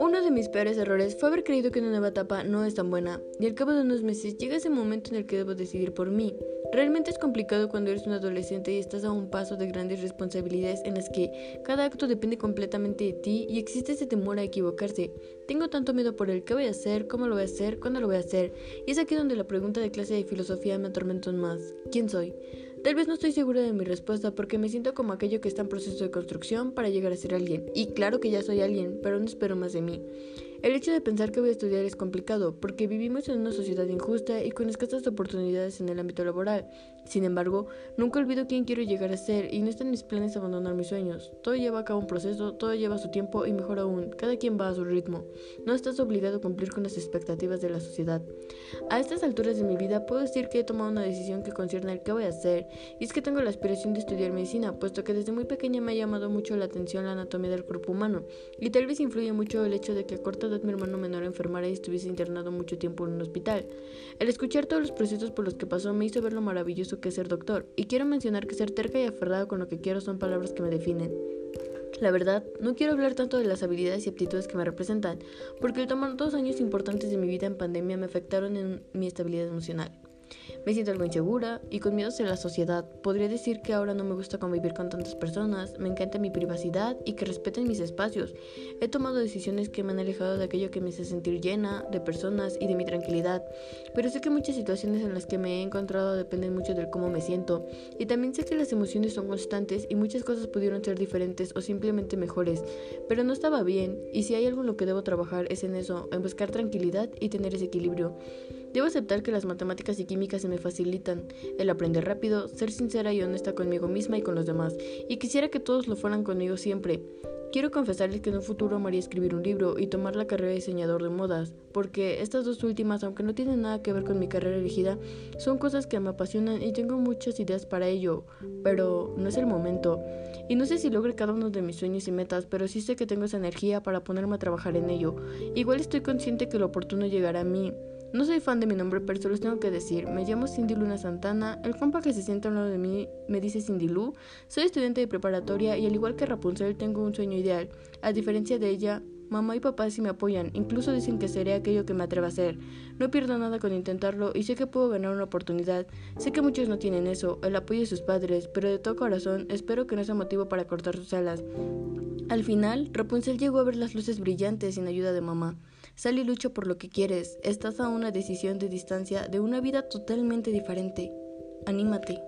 Uno de mis peores errores fue haber creído que una nueva etapa no es tan buena, y al cabo de unos meses llega ese momento en el que debo decidir por mí. Realmente es complicado cuando eres un adolescente y estás a un paso de grandes responsabilidades en las que cada acto depende completamente de ti y existe ese temor a equivocarse. Tengo tanto miedo por el qué voy a hacer, cómo lo voy a hacer, cuándo lo voy a hacer, y es aquí donde la pregunta de clase de filosofía me atormenta más. ¿Quién soy? Tal vez no estoy segura de mi respuesta porque me siento como aquello que está en proceso de construcción para llegar a ser alguien. Y claro que ya soy alguien, pero no espero más de mí. El hecho de pensar que voy a estudiar es complicado, porque vivimos en una sociedad injusta y con escasas oportunidades en el ámbito laboral. Sin embargo, nunca olvido quién quiero llegar a ser y no está en mis planes abandonar mis sueños. Todo lleva a cabo un proceso, todo lleva su tiempo y mejor aún, cada quien va a su ritmo. No estás obligado a cumplir con las expectativas de la sociedad. A estas alturas de mi vida puedo decir que he tomado una decisión que concierne al qué voy a hacer, y es que tengo la aspiración de estudiar medicina, puesto que desde muy pequeña me ha llamado mucho la atención la anatomía del cuerpo humano, y tal vez influye mucho el hecho de que a corta mi hermano menor enfermara y estuviese internado mucho tiempo en un hospital. El escuchar todos los procesos por los que pasó me hizo ver lo maravilloso que es ser doctor, y quiero mencionar que ser terca y aferrado con lo que quiero son palabras que me definen. La verdad, no quiero hablar tanto de las habilidades y aptitudes que me representan, porque el tomar dos años importantes de mi vida en pandemia me afectaron en mi estabilidad emocional. Me siento algo insegura y con miedo hacia la sociedad. Podría decir que ahora no me gusta convivir con tantas personas, me encanta mi privacidad y que respeten mis espacios. He tomado decisiones que me han alejado de aquello que me hace sentir llena, de personas y de mi tranquilidad. Pero sé que muchas situaciones en las que me he encontrado dependen mucho del cómo me siento. Y también sé que las emociones son constantes y muchas cosas pudieron ser diferentes o simplemente mejores. Pero no estaba bien y si hay algo en lo que debo trabajar es en eso, en buscar tranquilidad y tener ese equilibrio. Debo aceptar que las matemáticas y químicas se me facilitan, el aprender rápido, ser sincera y honesta conmigo misma y con los demás, y quisiera que todos lo fueran conmigo siempre. Quiero confesarles que en un futuro amaría escribir un libro y tomar la carrera de diseñador de modas, porque estas dos últimas, aunque no tienen nada que ver con mi carrera elegida, son cosas que me apasionan y tengo muchas ideas para ello, pero no es el momento. Y no sé si logre cada uno de mis sueños y metas, pero sí sé que tengo esa energía para ponerme a trabajar en ello. Igual estoy consciente que lo oportuno llegará a mí, no soy fan de mi nombre, pero solo les tengo que decir. Me llamo Cindy Luna Santana. El compa que se sienta al lado de mí me dice Cindy Lu. Soy estudiante de preparatoria y al igual que Rapunzel tengo un sueño ideal. A diferencia de ella, mamá y papá sí me apoyan. Incluso dicen que seré aquello que me atreva a hacer. No pierdo nada con intentarlo y sé que puedo ganar una oportunidad. Sé que muchos no tienen eso, el apoyo de sus padres, pero de todo corazón espero que no sea motivo para cortar sus alas. Al final, Rapunzel llegó a ver las luces brillantes sin ayuda de mamá. Sal y lucha por lo que quieres. Estás a una decisión de distancia de una vida totalmente diferente. Anímate.